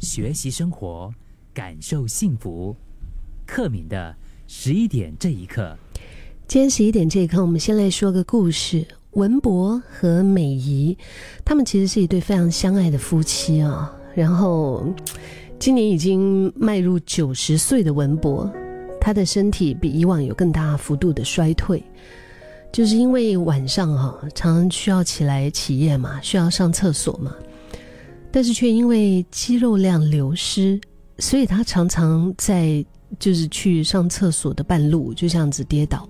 学习生活，感受幸福。克敏的十一点这一刻，今天十一点这一刻，我们先来说个故事。文博和美仪，他们其实是一对非常相爱的夫妻啊。然后，今年已经迈入九十岁的文博，他的身体比以往有更大幅度的衰退，就是因为晚上哈常常需要起来起夜嘛，需要上厕所嘛，但是却因为肌肉量流失，所以他常常在就是去上厕所的半路就这样子跌倒。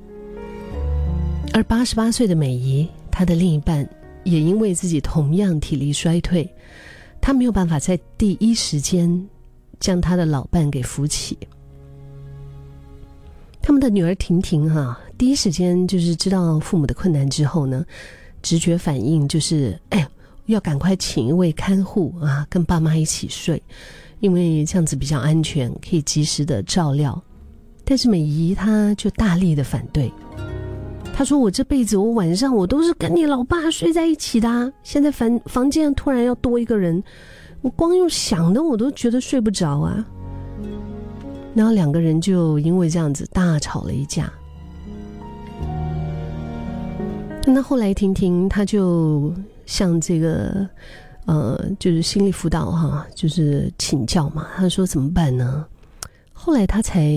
而八十八岁的美仪，她的另一半也因为自己同样体力衰退，她没有办法在第一时间将她的老伴给扶起。他们的女儿婷婷哈，第一时间就是知道父母的困难之后呢，直觉反应就是，哎，要赶快请一位看护啊，跟爸妈一起睡，因为这样子比较安全，可以及时的照料。但是美姨她就大力的反对。她说：“我这辈子，我晚上我都是跟你老爸睡在一起的。现在房房间突然要多一个人，我光用想的我都觉得睡不着啊。”然后两个人就因为这样子大吵了一架。那后来婷婷她就向这个呃，就是心理辅导哈，就是请教嘛。他说怎么办呢？后来他才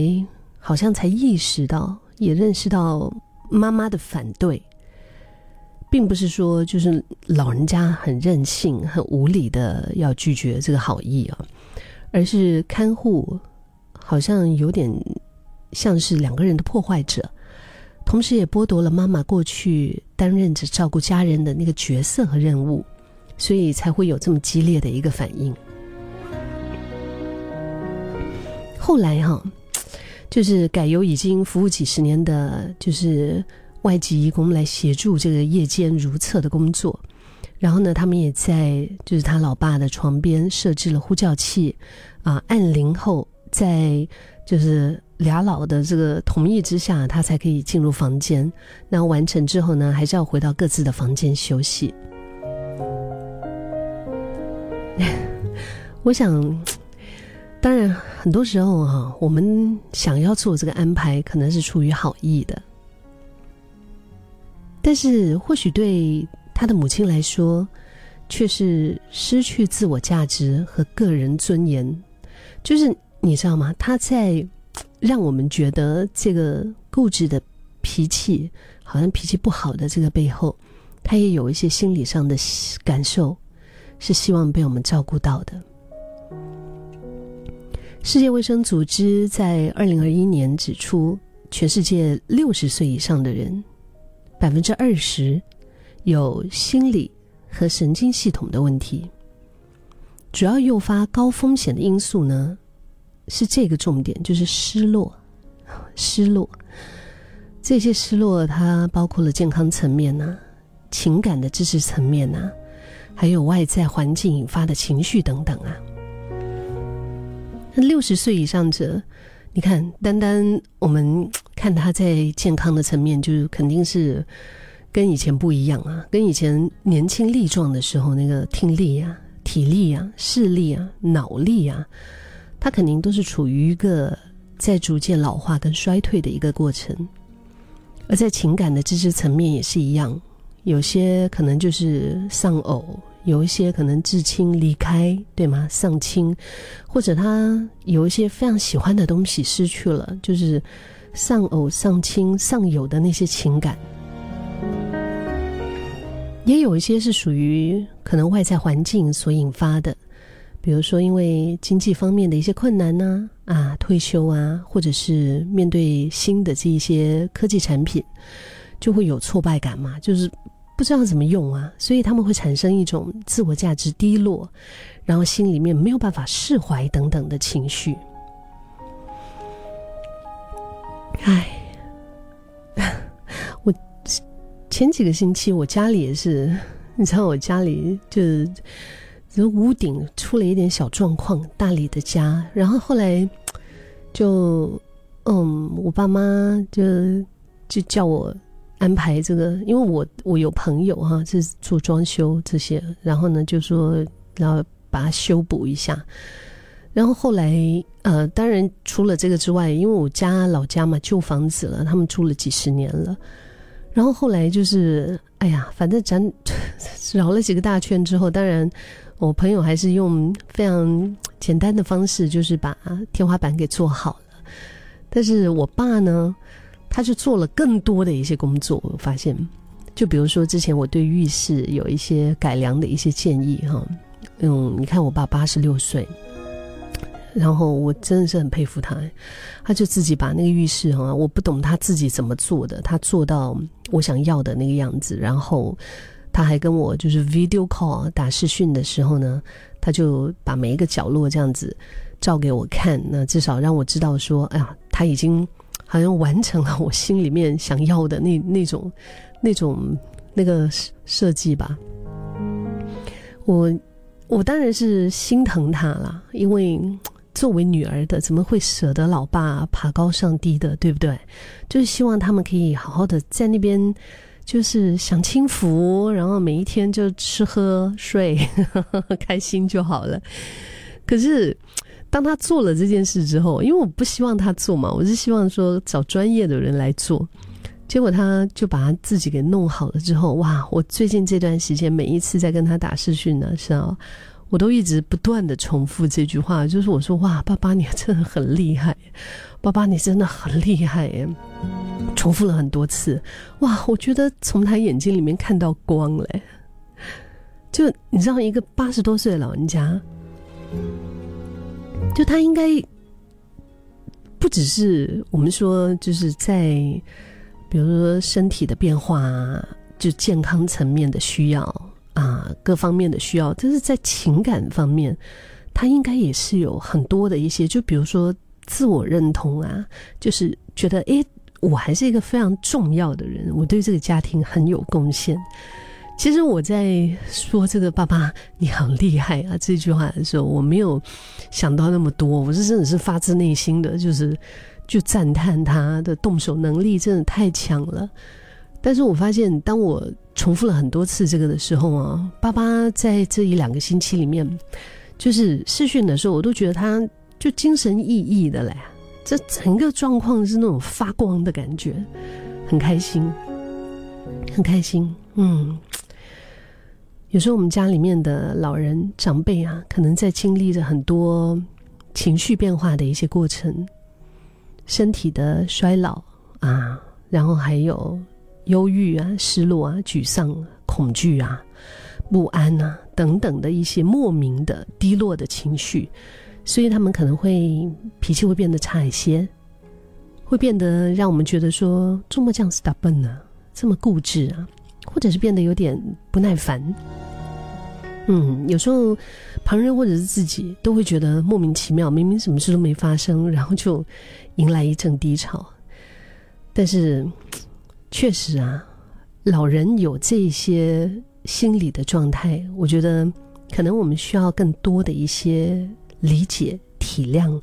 好像才意识到，也认识到。妈妈的反对，并不是说就是老人家很任性、很无理的要拒绝这个好意啊，而是看护好像有点像是两个人的破坏者，同时也剥夺了妈妈过去担任着照顾家人的那个角色和任务，所以才会有这么激烈的一个反应。后来哈。就是改由已经服务几十年的，就是外籍义工来协助这个夜间如厕的工作。然后呢，他们也在就是他老爸的床边设置了呼叫器，啊，按铃后，在就是俩老的这个同意之下，他才可以进入房间。那完成之后呢，还是要回到各自的房间休息。我想。当然，很多时候哈，我们想要做这个安排，可能是出于好意的。但是，或许对他的母亲来说，却是失去自我价值和个人尊严。就是你知道吗？他在让我们觉得这个固执的脾气，好像脾气不好的这个背后，他也有一些心理上的感受，是希望被我们照顾到的。世界卫生组织在二零二一年指出，全世界六十岁以上的人，百分之二十有心理和神经系统的问题。主要诱发高风险的因素呢，是这个重点，就是失落。失落，这些失落它包括了健康层面呐、情感的支持层面呐，还有外在环境引发的情绪等等啊。那六十岁以上者，你看，单单我们 看他在健康的层面，就是肯定是跟以前不一样啊，跟以前年轻力壮的时候那个听力啊、体力啊、视力啊、脑力啊，他肯定都是处于一个在逐渐老化跟衰退的一个过程。而在情感的知识层面也是一样，有些可能就是丧偶。有一些可能至亲离开，对吗？丧亲，或者他有一些非常喜欢的东西失去了，就是丧偶、丧亲、丧友的那些情感。也有一些是属于可能外在环境所引发的，比如说因为经济方面的一些困难呢，啊，退休啊，或者是面对新的这一些科技产品，就会有挫败感嘛，就是。不知道怎么用啊，所以他们会产生一种自我价值低落，然后心里面没有办法释怀等等的情绪。唉，我前几个星期我家里也是，你知道我家里就是这屋顶出了一点小状况，大理的家，然后后来 就嗯，我爸妈就就叫我。安排这个，因为我我有朋友哈，是做装修这些，然后呢就说然后把它修补一下，然后后来，呃，当然除了这个之外，因为我家老家嘛，旧房子了，他们住了几十年了。然后后来就是，哎呀，反正咱 绕了几个大圈之后，当然我朋友还是用非常简单的方式，就是把天花板给做好了。但是我爸呢，他就做了更多的一些工作。我发现，就比如说之前我对浴室有一些改良的一些建议哈，嗯，你看我爸八十六岁。然后我真的是很佩服他，他就自己把那个浴室哈，我不懂他自己怎么做的，他做到我想要的那个样子。然后他还跟我就是 video call 打视讯的时候呢，他就把每一个角落这样子照给我看，那至少让我知道说，哎呀，他已经好像完成了我心里面想要的那那种那种那个设计吧。我我当然是心疼他了，因为。作为女儿的，怎么会舍得老爸爬高上低的，对不对？就是希望他们可以好好的在那边，就是享清福，然后每一天就吃喝睡，开心就好了。可是，当他做了这件事之后，因为我不希望他做嘛，我是希望说找专业的人来做。结果他就把他自己给弄好了之后，哇！我最近这段时间每一次在跟他打视讯的时候。我都一直不断的重复这句话，就是我说哇，爸爸你真的很厉害，爸爸你真的很厉害，重复了很多次，哇，我觉得从他眼睛里面看到光嘞，就你知道一个八十多岁的老人家，就他应该不只是我们说就是在，比如说身体的变化，就健康层面的需要。啊，各方面的需要，就是在情感方面，他应该也是有很多的一些，就比如说自我认同啊，就是觉得诶，我还是一个非常重要的人，我对这个家庭很有贡献。其实我在说这个“爸爸你好厉害啊”这句话的时候，我没有想到那么多，我是真的是发自内心的，就是就赞叹他的动手能力真的太强了。但是我发现，当我重复了很多次这个的时候啊，爸爸在这一两个星期里面，就是试训的时候，我都觉得他就精神奕奕的嘞，这整个状况是那种发光的感觉，很开心，很开心。嗯，有时候我们家里面的老人长辈啊，可能在经历着很多情绪变化的一些过程，身体的衰老啊，然后还有。忧郁啊，失落啊，沮丧、恐惧啊，不安啊，等等的一些莫名的低落的情绪，所以他们可能会脾气会变得差一些，会变得让我们觉得说这么这样 stubborn 呢，这么固执啊，或者是变得有点不耐烦。嗯，有时候旁人或者是自己都会觉得莫名其妙，明明什么事都没发生，然后就迎来一阵低潮，但是。确实啊，老人有这些心理的状态，我觉得可能我们需要更多的一些理解、体谅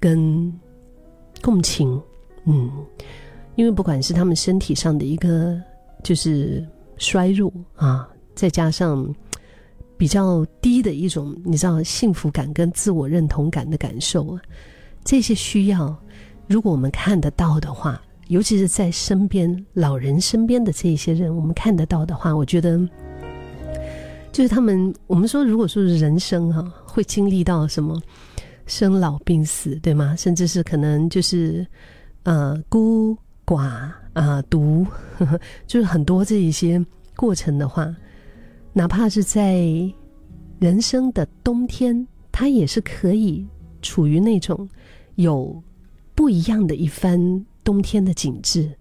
跟共情。嗯，因为不管是他们身体上的一个就是衰弱啊，再加上比较低的一种你知道幸福感跟自我认同感的感受啊，这些需要，如果我们看得到的话。尤其是在身边老人身边的这些人，我们看得到的话，我觉得就是他们。我们说，如果说是人生哈，会经历到什么生老病死，对吗？甚至是可能就是呃孤寡啊独呵呵，就是很多这一些过程的话，哪怕是在人生的冬天，他也是可以处于那种有不一样的一番。冬天的景致，